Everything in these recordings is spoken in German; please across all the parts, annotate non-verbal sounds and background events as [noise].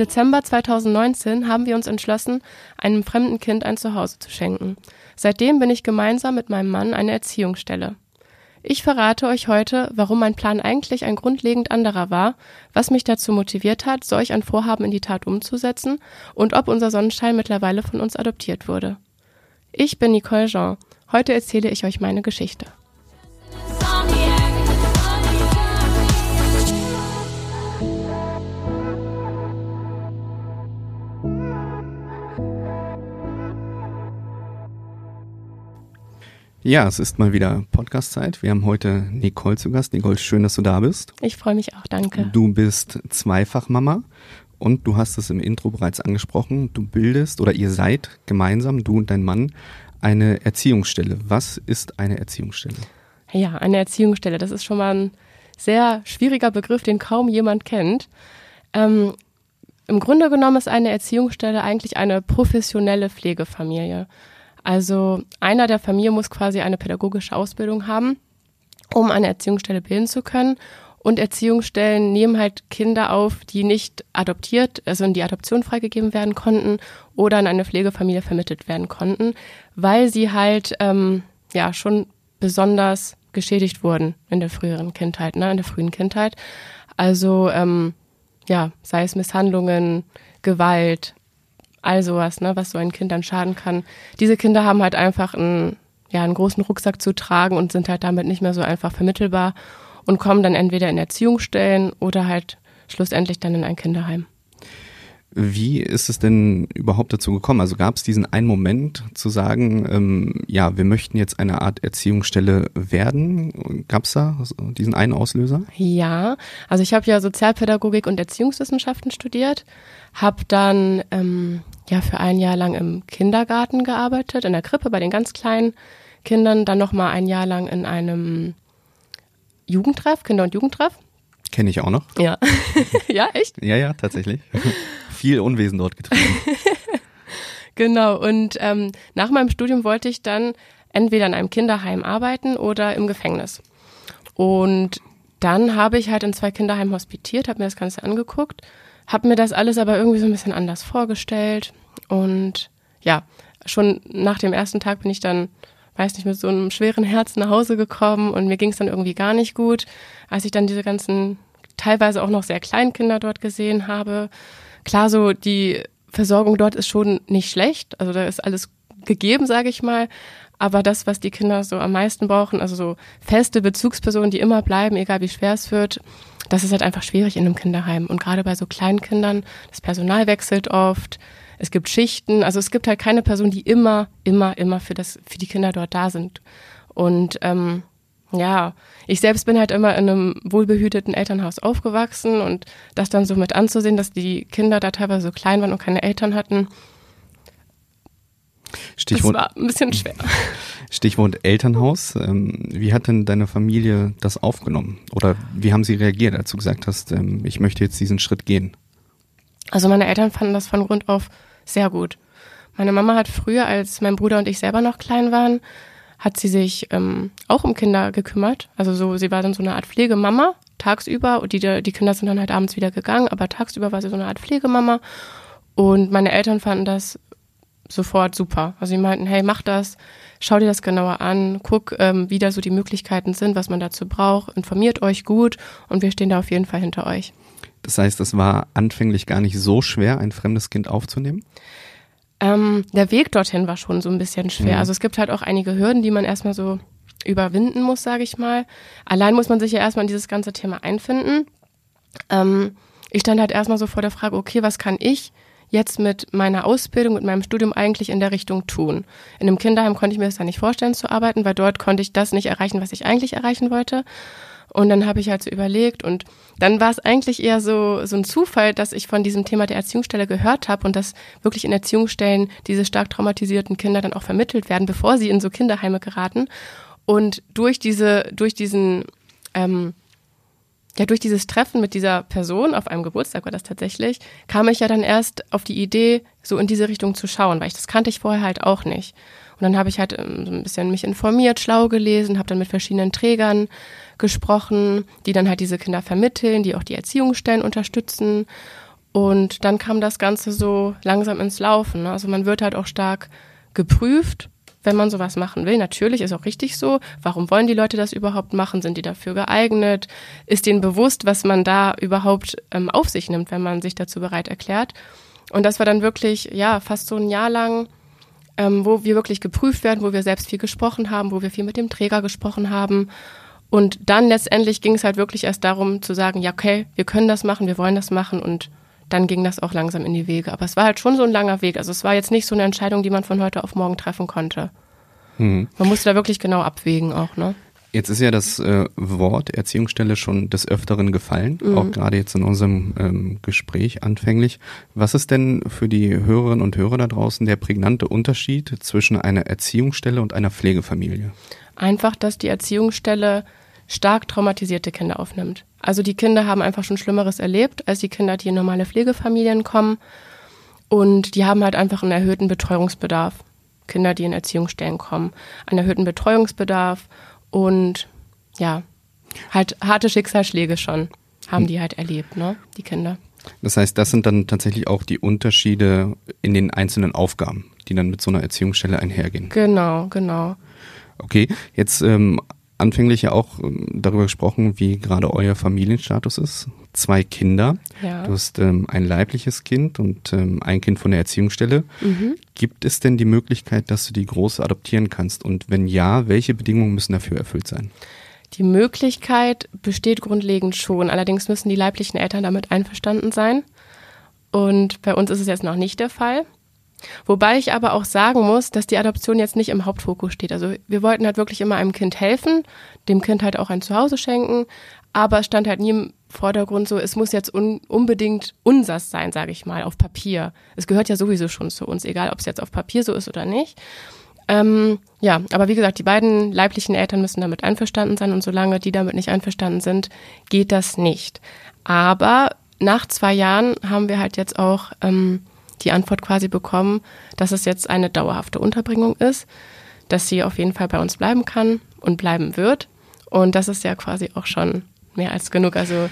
Dezember 2019 haben wir uns entschlossen, einem fremden Kind ein Zuhause zu schenken. Seitdem bin ich gemeinsam mit meinem Mann eine Erziehungsstelle. Ich verrate euch heute, warum mein Plan eigentlich ein grundlegend anderer war, was mich dazu motiviert hat, solch ein Vorhaben in die Tat umzusetzen und ob unser Sonnenschein mittlerweile von uns adoptiert wurde. Ich bin Nicole Jean. Heute erzähle ich euch meine Geschichte. Ja, es ist mal wieder Podcast-Zeit. Wir haben heute Nicole zu Gast. Nicole, schön, dass du da bist. Ich freue mich auch, danke. Du bist Zweifachmama und du hast es im Intro bereits angesprochen. Du bildest oder ihr seid gemeinsam, du und dein Mann, eine Erziehungsstelle. Was ist eine Erziehungsstelle? Ja, eine Erziehungsstelle, das ist schon mal ein sehr schwieriger Begriff, den kaum jemand kennt. Ähm, Im Grunde genommen ist eine Erziehungsstelle eigentlich eine professionelle Pflegefamilie. Also einer der Familie muss quasi eine pädagogische Ausbildung haben, um eine Erziehungsstelle bilden zu können. Und Erziehungsstellen nehmen halt Kinder auf, die nicht adoptiert, also in die Adoption freigegeben werden konnten oder in eine Pflegefamilie vermittelt werden konnten, weil sie halt ähm, ja schon besonders geschädigt wurden in der früheren Kindheit, ne, in der frühen Kindheit. Also ähm, ja, sei es Misshandlungen, Gewalt, all sowas, ne, was so ein Kind dann schaden kann. Diese Kinder haben halt einfach einen, ja, einen großen Rucksack zu tragen und sind halt damit nicht mehr so einfach vermittelbar und kommen dann entweder in Erziehungsstellen oder halt schlussendlich dann in ein Kinderheim. Wie ist es denn überhaupt dazu gekommen? Also gab es diesen einen Moment zu sagen, ähm, ja, wir möchten jetzt eine Art Erziehungsstelle werden? Gab es da diesen einen Auslöser? Ja, also ich habe ja Sozialpädagogik und Erziehungswissenschaften studiert, habe dann ähm, ja für ein Jahr lang im Kindergarten gearbeitet, in der Krippe bei den ganz kleinen Kindern, dann noch mal ein Jahr lang in einem Jugendtreff, Kinder- und Jugendtreff. Kenne ich auch noch. Ja. [laughs] ja, echt? Ja, ja, tatsächlich. [laughs] Viel Unwesen dort getrieben. [laughs] genau. Und ähm, nach meinem Studium wollte ich dann entweder in einem Kinderheim arbeiten oder im Gefängnis. Und dann habe ich halt in zwei Kinderheimen hospitiert, habe mir das Ganze angeguckt, habe mir das alles aber irgendwie so ein bisschen anders vorgestellt. Und ja, schon nach dem ersten Tag bin ich dann weiß nicht, mit so einem schweren Herzen nach Hause gekommen und mir ging es dann irgendwie gar nicht gut, als ich dann diese ganzen teilweise auch noch sehr kleinen Kinder dort gesehen habe. Klar, so die Versorgung dort ist schon nicht schlecht, also da ist alles gegeben, sage ich mal. Aber das, was die Kinder so am meisten brauchen, also so feste Bezugspersonen, die immer bleiben, egal wie schwer es wird, das ist halt einfach schwierig in einem Kinderheim. Und gerade bei so kleinen Kindern, das Personal wechselt oft, es gibt Schichten, also es gibt halt keine Person, die immer, immer, immer für das, für die Kinder dort da sind. Und ähm, ja, ich selbst bin halt immer in einem wohlbehüteten Elternhaus aufgewachsen und das dann so mit anzusehen, dass die Kinder da teilweise so klein waren und keine Eltern hatten. Stichwort, das war ein bisschen schwer. [laughs] Stichwort Elternhaus. Ähm, wie hat denn deine Familie das aufgenommen? Oder wie haben sie reagiert, als du gesagt hast, ähm, ich möchte jetzt diesen Schritt gehen? Also meine Eltern fanden das von Grund auf sehr gut. Meine Mama hat früher, als mein Bruder und ich selber noch klein waren, hat sie sich ähm, auch um Kinder gekümmert. Also so, sie war dann so eine Art Pflegemama tagsüber und die, die Kinder sind dann halt abends wieder gegangen, aber tagsüber war sie so eine Art Pflegemama. Und meine Eltern fanden das sofort super. Also sie meinten, hey, mach das, schau dir das genauer an, guck, ähm, wie da so die Möglichkeiten sind, was man dazu braucht, informiert euch gut und wir stehen da auf jeden Fall hinter euch. Das heißt, es war anfänglich gar nicht so schwer, ein fremdes Kind aufzunehmen? Ähm, der Weg dorthin war schon so ein bisschen schwer. Mhm. Also es gibt halt auch einige Hürden, die man erstmal so überwinden muss, sage ich mal. Allein muss man sich ja erstmal in dieses ganze Thema einfinden. Ähm, ich stand halt erstmal so vor der Frage, okay, was kann ich jetzt mit meiner Ausbildung, mit meinem Studium eigentlich in der Richtung tun? In einem Kinderheim konnte ich mir das ja nicht vorstellen zu arbeiten, weil dort konnte ich das nicht erreichen, was ich eigentlich erreichen wollte. Und dann habe ich halt so überlegt und dann war es eigentlich eher so, so ein Zufall, dass ich von diesem Thema der Erziehungsstelle gehört habe und dass wirklich in Erziehungsstellen diese stark traumatisierten Kinder dann auch vermittelt werden, bevor sie in so Kinderheime geraten. Und durch diese, durch diesen, ähm, ja, durch dieses Treffen mit dieser Person, auf einem Geburtstag war das tatsächlich, kam ich ja dann erst auf die Idee, so in diese Richtung zu schauen, weil ich das kannte ich vorher halt auch nicht. Und dann habe ich halt ähm, so ein bisschen mich informiert, schlau gelesen, habe dann mit verschiedenen Trägern gesprochen, die dann halt diese Kinder vermitteln, die auch die Erziehungsstellen unterstützen. Und dann kam das Ganze so langsam ins Laufen. Ne? Also man wird halt auch stark geprüft, wenn man sowas machen will. Natürlich ist auch richtig so. Warum wollen die Leute das überhaupt machen? Sind die dafür geeignet? Ist denen bewusst, was man da überhaupt ähm, auf sich nimmt, wenn man sich dazu bereit erklärt? Und das war dann wirklich, ja, fast so ein Jahr lang, ähm, wo wir wirklich geprüft werden, wo wir selbst viel gesprochen haben, wo wir viel mit dem Träger gesprochen haben. Und dann letztendlich ging es halt wirklich erst darum zu sagen, ja, okay, wir können das machen, wir wollen das machen und dann ging das auch langsam in die Wege. Aber es war halt schon so ein langer Weg. Also es war jetzt nicht so eine Entscheidung, die man von heute auf morgen treffen konnte. Mhm. Man musste da wirklich genau abwägen auch, ne? Jetzt ist ja das äh, Wort Erziehungsstelle schon des Öfteren gefallen, mhm. auch gerade jetzt in unserem ähm, Gespräch anfänglich. Was ist denn für die Hörerinnen und Hörer da draußen der prägnante Unterschied zwischen einer Erziehungsstelle und einer Pflegefamilie? Einfach, dass die Erziehungsstelle stark traumatisierte Kinder aufnimmt. Also die Kinder haben einfach schon Schlimmeres erlebt als die Kinder, die in normale Pflegefamilien kommen. Und die haben halt einfach einen erhöhten Betreuungsbedarf. Kinder, die in Erziehungsstellen kommen, einen erhöhten Betreuungsbedarf und ja, halt harte Schicksalsschläge schon haben die halt erlebt, ne, die Kinder. Das heißt, das sind dann tatsächlich auch die Unterschiede in den einzelnen Aufgaben, die dann mit so einer Erziehungsstelle einhergehen. Genau, genau. Okay, jetzt ähm, anfänglich ja auch ähm, darüber gesprochen, wie gerade euer Familienstatus ist. Zwei Kinder. Ja. Du hast ähm, ein leibliches Kind und ähm, ein Kind von der Erziehungsstelle. Mhm. Gibt es denn die Möglichkeit, dass du die große adoptieren kannst? Und wenn ja, welche Bedingungen müssen dafür erfüllt sein? Die Möglichkeit besteht grundlegend schon. Allerdings müssen die leiblichen Eltern damit einverstanden sein. Und bei uns ist es jetzt noch nicht der Fall. Wobei ich aber auch sagen muss, dass die Adoption jetzt nicht im Hauptfokus steht. Also wir wollten halt wirklich immer einem Kind helfen, dem Kind halt auch ein Zuhause schenken, aber es stand halt nie im Vordergrund so, es muss jetzt un unbedingt unsers sein, sage ich mal, auf Papier. Es gehört ja sowieso schon zu uns, egal ob es jetzt auf Papier so ist oder nicht. Ähm, ja, aber wie gesagt, die beiden leiblichen Eltern müssen damit einverstanden sein und solange die damit nicht einverstanden sind, geht das nicht. Aber nach zwei Jahren haben wir halt jetzt auch ähm, die Antwort quasi bekommen, dass es jetzt eine dauerhafte Unterbringung ist, dass sie auf jeden Fall bei uns bleiben kann und bleiben wird. Und das ist ja quasi auch schon mehr als genug. Also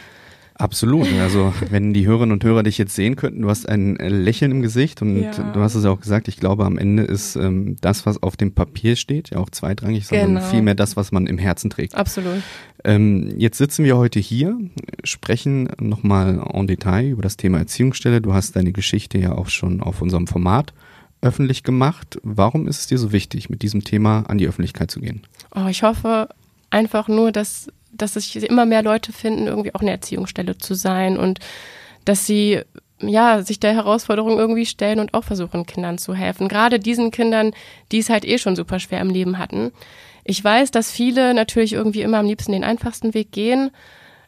Absolut. Also wenn die Hörerinnen und Hörer dich jetzt sehen könnten, du hast ein Lächeln im Gesicht und ja. du hast es ja auch gesagt, ich glaube am Ende ist ähm, das, was auf dem Papier steht, ja auch zweitrangig, sondern genau. vielmehr das, was man im Herzen trägt. Absolut. Ähm, jetzt sitzen wir heute hier, sprechen nochmal en Detail über das Thema Erziehungsstelle. Du hast deine Geschichte ja auch schon auf unserem Format öffentlich gemacht. Warum ist es dir so wichtig, mit diesem Thema an die Öffentlichkeit zu gehen? Oh, ich hoffe einfach nur, dass dass sich immer mehr Leute finden, irgendwie auch eine Erziehungsstelle zu sein und dass sie ja, sich der Herausforderung irgendwie stellen und auch versuchen, Kindern zu helfen. Gerade diesen Kindern, die es halt eh schon super schwer im Leben hatten. Ich weiß, dass viele natürlich irgendwie immer am liebsten den einfachsten Weg gehen.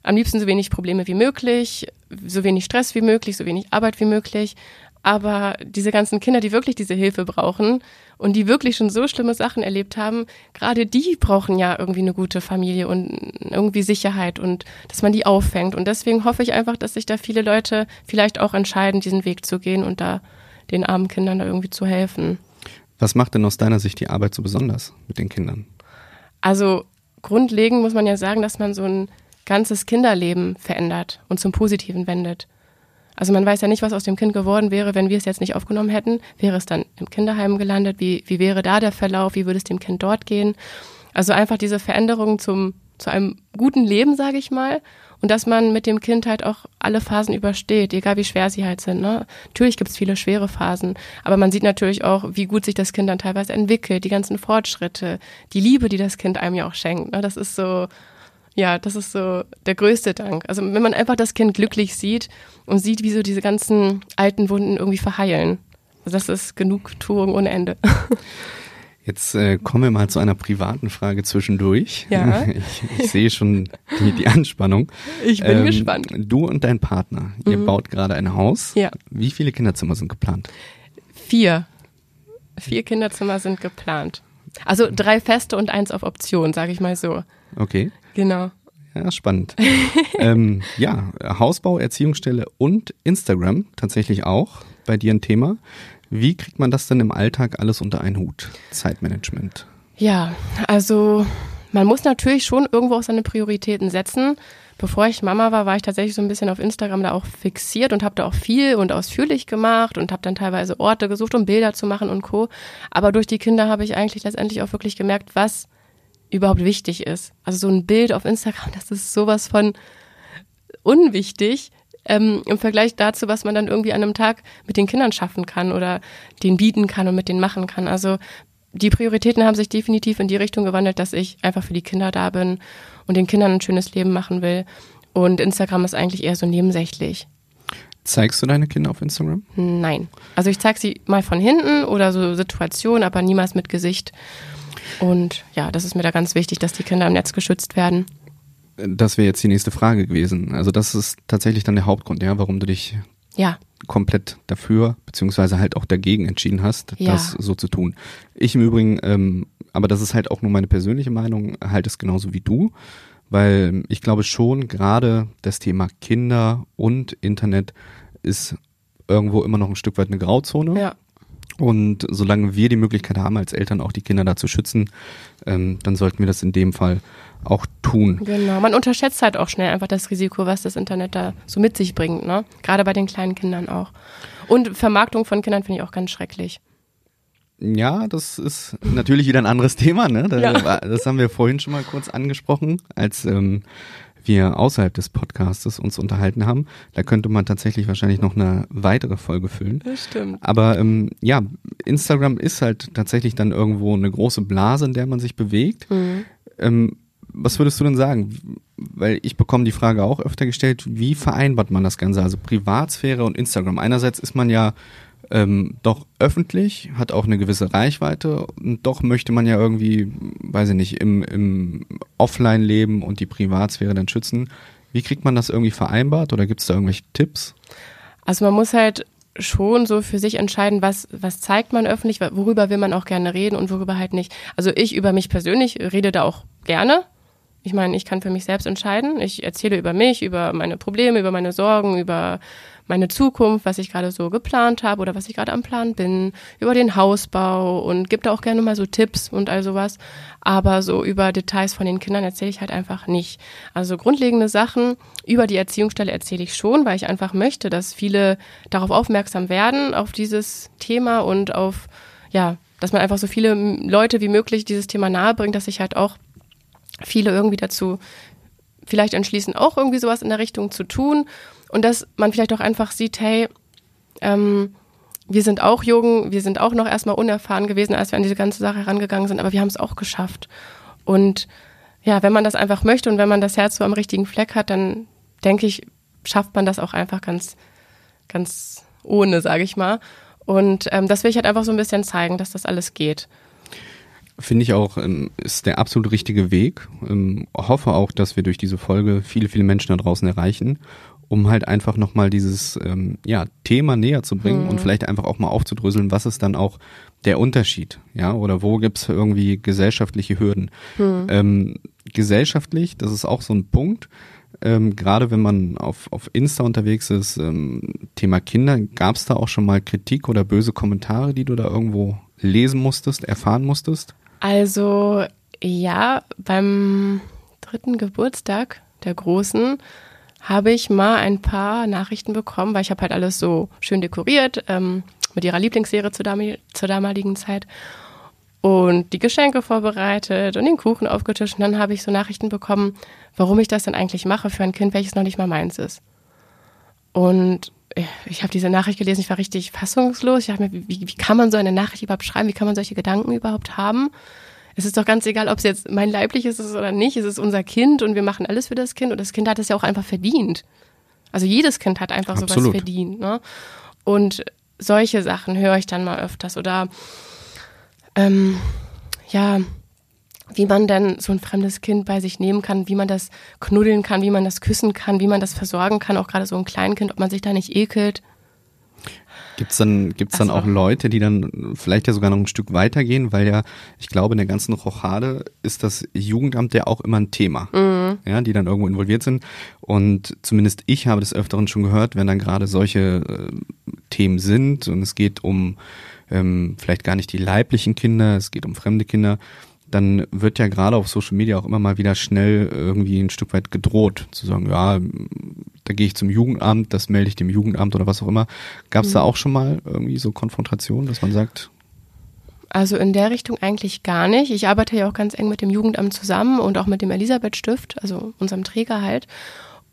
Am liebsten so wenig Probleme wie möglich, so wenig Stress wie möglich, so wenig Arbeit wie möglich. Aber diese ganzen Kinder, die wirklich diese Hilfe brauchen und die wirklich schon so schlimme Sachen erlebt haben, gerade die brauchen ja irgendwie eine gute Familie und irgendwie Sicherheit und dass man die auffängt. Und deswegen hoffe ich einfach, dass sich da viele Leute vielleicht auch entscheiden, diesen Weg zu gehen und da den armen Kindern da irgendwie zu helfen. Was macht denn aus deiner Sicht die Arbeit so besonders mit den Kindern? Also grundlegend muss man ja sagen, dass man so ein ganzes Kinderleben verändert und zum Positiven wendet. Also man weiß ja nicht, was aus dem Kind geworden wäre, wenn wir es jetzt nicht aufgenommen hätten. Wäre es dann im Kinderheim gelandet? Wie, wie wäre da der Verlauf? Wie würde es dem Kind dort gehen? Also einfach diese Veränderung zum, zu einem guten Leben, sage ich mal. Und dass man mit dem Kind halt auch alle Phasen übersteht, egal wie schwer sie halt sind. Ne? Natürlich gibt es viele schwere Phasen, aber man sieht natürlich auch, wie gut sich das Kind dann teilweise entwickelt, die ganzen Fortschritte, die Liebe, die das Kind einem ja auch schenkt. Ne? Das ist so, ja, das ist so der größte Dank. Also wenn man einfach das Kind glücklich sieht und sieht, wie so diese ganzen alten Wunden irgendwie verheilen. Also das ist Genugtuung ohne Ende. [laughs] Jetzt äh, kommen wir mal zu einer privaten Frage zwischendurch. Ja. [laughs] Ich, ich sehe schon die, die, Anspannung. Ich bin ähm, gespannt. Du und dein Partner, ihr mhm. baut gerade ein Haus. Ja. Wie viele Kinderzimmer sind geplant? Vier. Vier Kinderzimmer sind geplant. Also drei feste und eins auf Option, sage ich mal so. Okay. Genau. Ja, spannend. [laughs] ähm, ja, Hausbau, Erziehungsstelle und Instagram tatsächlich auch bei dir ein Thema. Wie kriegt man das denn im Alltag alles unter einen Hut? Zeitmanagement. Ja, also man muss natürlich schon irgendwo auch seine Prioritäten setzen, bevor ich Mama war, war ich tatsächlich so ein bisschen auf Instagram da auch fixiert und habe da auch viel und ausführlich gemacht und habe dann teilweise Orte gesucht, um Bilder zu machen und co. Aber durch die Kinder habe ich eigentlich letztendlich auch wirklich gemerkt, was überhaupt wichtig ist. Also so ein Bild auf Instagram, das ist sowas von unwichtig ähm, im Vergleich dazu, was man dann irgendwie an einem Tag mit den Kindern schaffen kann oder denen bieten kann und mit denen machen kann. Also die Prioritäten haben sich definitiv in die Richtung gewandelt, dass ich einfach für die Kinder da bin und den Kindern ein schönes Leben machen will. Und Instagram ist eigentlich eher so nebensächlich. Zeigst du deine Kinder auf Instagram? Nein. Also ich zeige sie mal von hinten oder so Situationen, aber niemals mit Gesicht. Und ja, das ist mir da ganz wichtig, dass die Kinder im Netz geschützt werden. Das wäre jetzt die nächste Frage gewesen. Also das ist tatsächlich dann der Hauptgrund, ja, warum du dich ja. komplett dafür, beziehungsweise halt auch dagegen entschieden hast, Ja. das so zu tun. Ich im Übrigen, ähm, aber das ist halt auch nur meine persönliche Meinung, halt es genauso wie du, weil ich glaube schon, gerade das Thema Kinder und Internet ist irgendwo immer noch ein Stück weit eine Grauzone. Ja. Und solange wir die Möglichkeit haben, als Eltern auch die Kinder da zu schützen, ähm, dann sollten wir das in dem Fall auch tun. Genau. Man unterschätzt halt auch schnell einfach das Risiko, was das Internet da so mit sich bringt, ne? Gerade bei den kleinen Kindern auch. Und Vermarktung von Kindern finde ich auch ganz schrecklich. Ja, das ist natürlich wieder ein anderes Thema. Ne? Da, Ja. Das haben wir vorhin schon mal kurz angesprochen, als ähm, wir außerhalb des Podcastes uns unterhalten haben. Da könnte man tatsächlich wahrscheinlich noch eine weitere Folge füllen. Das stimmt. Aber ähm, ja, Instagram ist halt tatsächlich dann irgendwo eine große Blase, in der man sich bewegt. Ähm, was würdest du denn sagen? Weil ich bekomme die Frage auch öfter gestellt, wie vereinbart man das Ganze? Also Privatsphäre und Instagram. Einerseits ist man ja ähm, doch öffentlich, hat auch eine gewisse Reichweite und doch möchte man ja irgendwie, weiß ich nicht, im, im Offline leben und die Privatsphäre dann schützen. Wie kriegt man das irgendwie vereinbart oder gibt es da irgendwelche Tipps? Also man muss halt schon so für sich entscheiden, was, was zeigt man öffentlich, worüber will man auch gerne reden und worüber halt nicht. Also ich über mich persönlich rede da auch gerne. Ich meine, ich kann für mich selbst entscheiden. Ich erzähle über mich, über meine Probleme, über meine Sorgen, über meine Zukunft, was ich gerade so geplant habe oder was ich gerade am Plan bin, über den Hausbau und gebe da auch gerne mal so Tipps und all sowas. Aber so über Details von den Kindern erzähle ich halt einfach nicht. Also grundlegende Sachen über die Erziehungsstelle erzähle ich schon, weil ich einfach möchte, dass viele darauf aufmerksam werden, auf dieses Thema und auf, ja, dass man einfach so viele Leute wie möglich dieses Thema nahebringt, dass sich halt auch viele irgendwie dazu vielleicht entschließen, auch irgendwie sowas in der Richtung zu tun und dass man vielleicht auch einfach sieht, hey, ähm, wir sind auch jung, wir sind auch noch erstmal unerfahren gewesen, als wir an diese ganze Sache herangegangen sind, aber wir haben es auch geschafft. Und ja, wenn man das einfach möchte und wenn man das Herz so am richtigen Fleck hat, dann denke ich, schafft man das auch einfach ganz, ganz ohne, sage ich mal. Und ähm, das will ich halt einfach so ein bisschen zeigen, dass das alles geht. Finde ich auch, ähm, ist der absolut richtige Weg. Ähm, hoffe auch, dass wir durch diese Folge viele, viele Menschen da draußen erreichen, um halt einfach nochmal dieses ähm, ja, Thema näher zu bringen und vielleicht einfach auch mal aufzudröseln, was ist dann auch der Unterschied, ja, oder wo gibt's irgendwie gesellschaftliche Hürden. Ähm, gesellschaftlich, das ist auch so ein Punkt, ähm, gerade wenn man auf, auf Insta unterwegs ist, ähm, Thema Kinder, gab's da auch schon mal Kritik oder böse Kommentare, die du da irgendwo lesen musstest, erfahren musstest? Also ja, beim dritten Geburtstag der Großen habe ich mal ein paar Nachrichten bekommen, weil ich habe halt alles so schön dekoriert ähm, mit ihrer Lieblingsserie zur, dam zur damaligen Zeit und die Geschenke vorbereitet und den Kuchen aufgetischt. Und dann habe ich so Nachrichten bekommen, warum ich das denn eigentlich mache für ein Kind, welches noch nicht mal meins ist. Und ich habe diese Nachricht gelesen, ich war richtig fassungslos. Ich dachte mir, wie, wie kann man so eine Nachricht überhaupt schreiben? Wie kann man solche Gedanken überhaupt haben? Es ist doch ganz egal, ob es jetzt mein leibliches ist oder nicht. Es ist unser Kind und wir machen alles für das Kind und das Kind hat es ja auch einfach verdient. Also jedes Kind hat einfach sowas Absolut. verdient. Ne? Und solche Sachen höre ich dann mal öfters. Oder ähm, ja, wie man denn so ein fremdes Kind bei sich nehmen kann, wie man das knuddeln kann, wie man das küssen kann, wie man das versorgen kann, auch gerade so ein Kleinkind, ob man sich da nicht ekelt. Gibt's dann, gibt's dann Also- auch Leute, die dann vielleicht ja sogar noch ein Stück weitergehen, weil ja, ich glaube, in der ganzen Rochade ist das Jugendamt ja auch immer ein Thema, ja, die dann irgendwo involviert sind. Und zumindest ich habe des Öfteren schon gehört, wenn dann gerade solche äh, Themen sind und es geht um ähm, vielleicht gar nicht die leiblichen Kinder, es geht um fremde Kinder, dann wird ja gerade auf Social Media auch immer mal wieder schnell irgendwie ein Stück weit gedroht, zu sagen, ja, da gehe ich zum Jugendamt, das melde ich dem Jugendamt oder was auch immer. Gab es mhm. da auch schon mal irgendwie so Konfrontationen, dass man sagt, also in der Richtung eigentlich gar nicht. Ich arbeite ja auch ganz eng mit dem Jugendamt zusammen und auch mit dem Elisabeth Stift, also unserem Träger halt.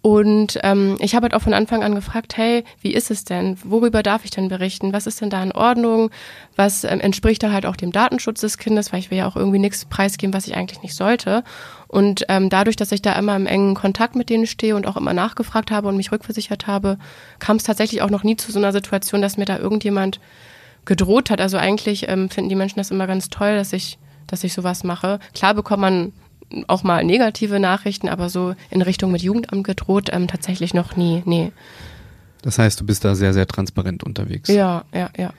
Und ähm, ich habe halt auch von Anfang an gefragt, hey, wie ist es denn? Worüber darf ich denn berichten? Was ist denn da in Ordnung? Was ähm, entspricht da halt auch dem Datenschutz des Kindes? Weil ich will ja auch irgendwie nichts preisgeben, was ich eigentlich nicht sollte. Und ähm, dadurch, dass ich da immer im engen Kontakt mit denen stehe und auch immer nachgefragt habe und mich rückversichert habe, kam es tatsächlich auch noch nie zu so einer Situation, dass mir da irgendjemand gedroht hat. Also eigentlich ähm, finden die Menschen das immer ganz toll, dass ich, dass ich sowas mache. Klar bekommt man auch mal negative Nachrichten, aber so in Richtung mit Jugendamt gedroht ähm, tatsächlich noch nie. Nee. Das heißt, du bist da sehr, sehr transparent unterwegs. Ja, ja, ja.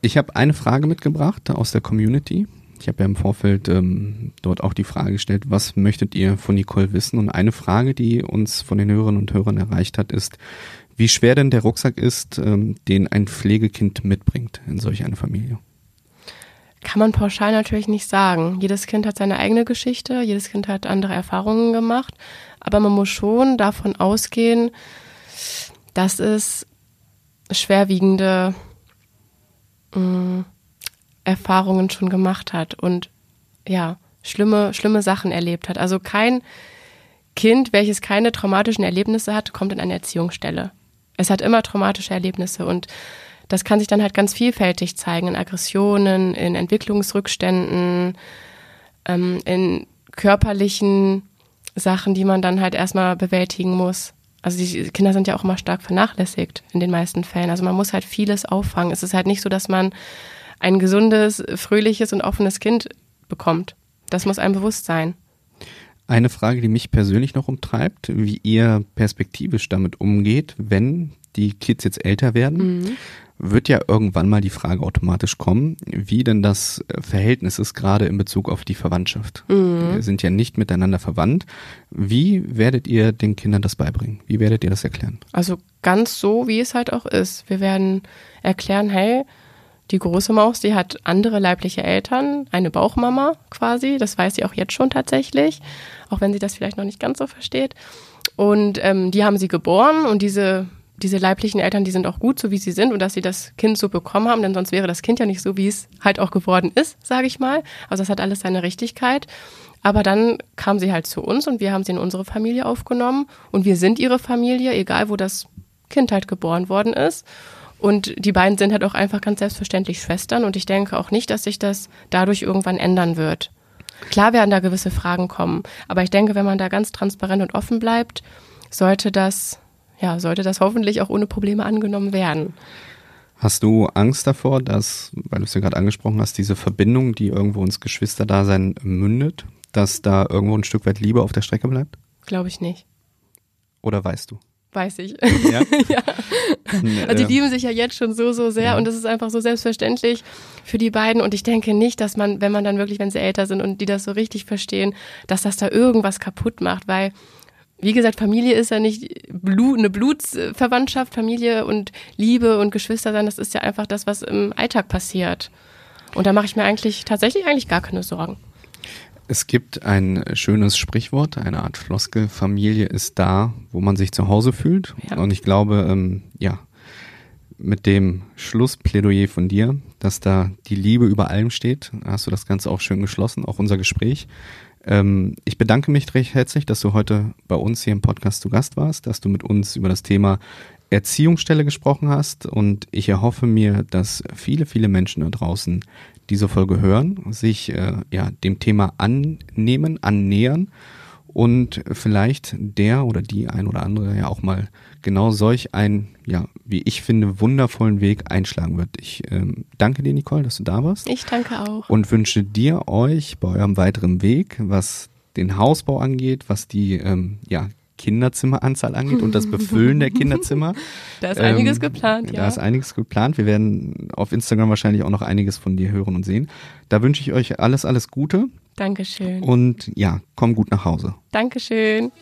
Ich habe eine Frage mitgebracht aus der Community. Ich habe ja im Vorfeld ähm, dort auch die Frage gestellt, was möchtet ihr von Nicole wissen? Und eine Frage, die uns von den Hörerinnen und Hörern erreicht hat, ist, wie schwer denn der Rucksack ist, ähm, den ein Pflegekind mitbringt in solch eine Familie? Kann man pauschal natürlich nicht sagen. Jedes Kind hat seine eigene Geschichte, jedes Kind hat andere Erfahrungen gemacht, aber man muss schon davon ausgehen, dass es schwerwiegende mh, mm, Erfahrungen schon gemacht hat und ja, schlimme, schlimme Sachen erlebt hat. Also kein Kind, welches keine traumatischen Erlebnisse hat, kommt in eine Erziehungsstelle. Es hat immer traumatische Erlebnisse und das kann sich dann halt ganz vielfältig zeigen in Aggressionen, in Entwicklungsrückständen, ähm, in körperlichen Sachen, die man dann halt erstmal bewältigen muss. Also die Kinder sind ja auch immer stark vernachlässigt in den meisten Fällen. Also man muss halt vieles auffangen. Es ist halt nicht so, dass man ein gesundes, fröhliches und offenes Kind bekommt. Das muss einem bewusst sein. Eine Frage, die mich persönlich noch umtreibt, wie ihr perspektivisch damit umgeht, wenn die Kids jetzt älter werden, mhm. wird ja irgendwann mal die Frage automatisch kommen, wie denn das Verhältnis ist, gerade in Bezug auf die Verwandtschaft. Mhm. Wir sind ja nicht miteinander verwandt. Wie werdet ihr den Kindern das beibringen? Wie werdet ihr das erklären? Also ganz so, wie es halt auch ist. Wir werden erklären, hey, die große Maus, die hat andere leibliche Eltern, eine Bauchmama quasi. Das weiß sie auch jetzt schon tatsächlich, auch wenn sie das vielleicht noch nicht ganz so versteht. Und ähm, die haben sie geboren und diese diese leiblichen Eltern, die sind auch gut, so wie sie sind und dass sie das Kind so bekommen haben, denn sonst wäre das Kind ja nicht so, wie es halt auch geworden ist, sage ich mal. Also das hat alles seine Richtigkeit. Aber dann kam sie halt zu uns und wir haben sie in unsere Familie aufgenommen und wir sind ihre Familie, egal wo das Kind halt geboren worden ist. Und die beiden sind halt auch einfach ganz selbstverständlich Schwestern und ich denke auch nicht, dass sich das dadurch irgendwann ändern wird. Klar werden da gewisse Fragen kommen, aber ich denke, wenn man da ganz transparent und offen bleibt, sollte das, ja, sollte das hoffentlich auch ohne Probleme angenommen werden. Hast du Angst davor, dass, weil du es ja gerade angesprochen hast, diese Verbindung, die irgendwo ins Geschwisterdasein mündet, dass da irgendwo ein Stück weit Liebe auf der Strecke bleibt? Glaube ich nicht. Oder weißt du? Weiß ich. Ja. [laughs] ja. Also die lieben sich ja jetzt schon so, so sehr ja. und das ist einfach so selbstverständlich für die beiden. Und ich denke nicht, dass man, wenn man dann wirklich, wenn sie älter sind und die das so richtig verstehen, dass das da irgendwas kaputt macht, weil wie gesagt, Familie ist ja nicht Blut, eine Blutsverwandtschaft, Familie und Liebe und Geschwister sein, das ist ja einfach das, was im Alltag passiert. Und da mache ich mir eigentlich tatsächlich eigentlich gar keine Sorgen. Es gibt ein schönes Sprichwort, eine Art Floskel, Familie ist da, wo man sich zu Hause fühlt. Ja. Und ich glaube, ähm, ja, mit dem Schlussplädoyer von dir, dass da die Liebe über allem steht, hast du das Ganze auch schön geschlossen, auch unser Gespräch. Ähm, ich bedanke mich recht herzlich, dass du heute bei uns hier im Podcast zu Gast warst, dass du mit uns über das Thema Erziehungsstelle gesprochen hast. Und ich erhoffe mir, dass viele, viele Menschen da draußen diese Folge hören, sich äh, ja dem Thema annehmen, annähern und vielleicht der oder die ein oder andere ja auch mal genau solch einen, ja, wie ich finde, wundervollen Weg einschlagen wird. Ich ähm, danke dir, Nicole, dass du da warst. Ich danke auch. Und wünsche dir, euch bei eurem weiteren Weg, was den Hausbau angeht, was die ähm, ja, Kinderzimmeranzahl angeht und das Befüllen der [laughs] Kinderzimmer. Da ist ähm, einiges geplant, ja. Da ist einiges geplant. Wir werden auf Instagram wahrscheinlich auch noch einiges von dir hören und sehen. Da wünsche ich euch alles, alles Gute. Dankeschön. Und ja, komm gut nach Hause. Dankeschön.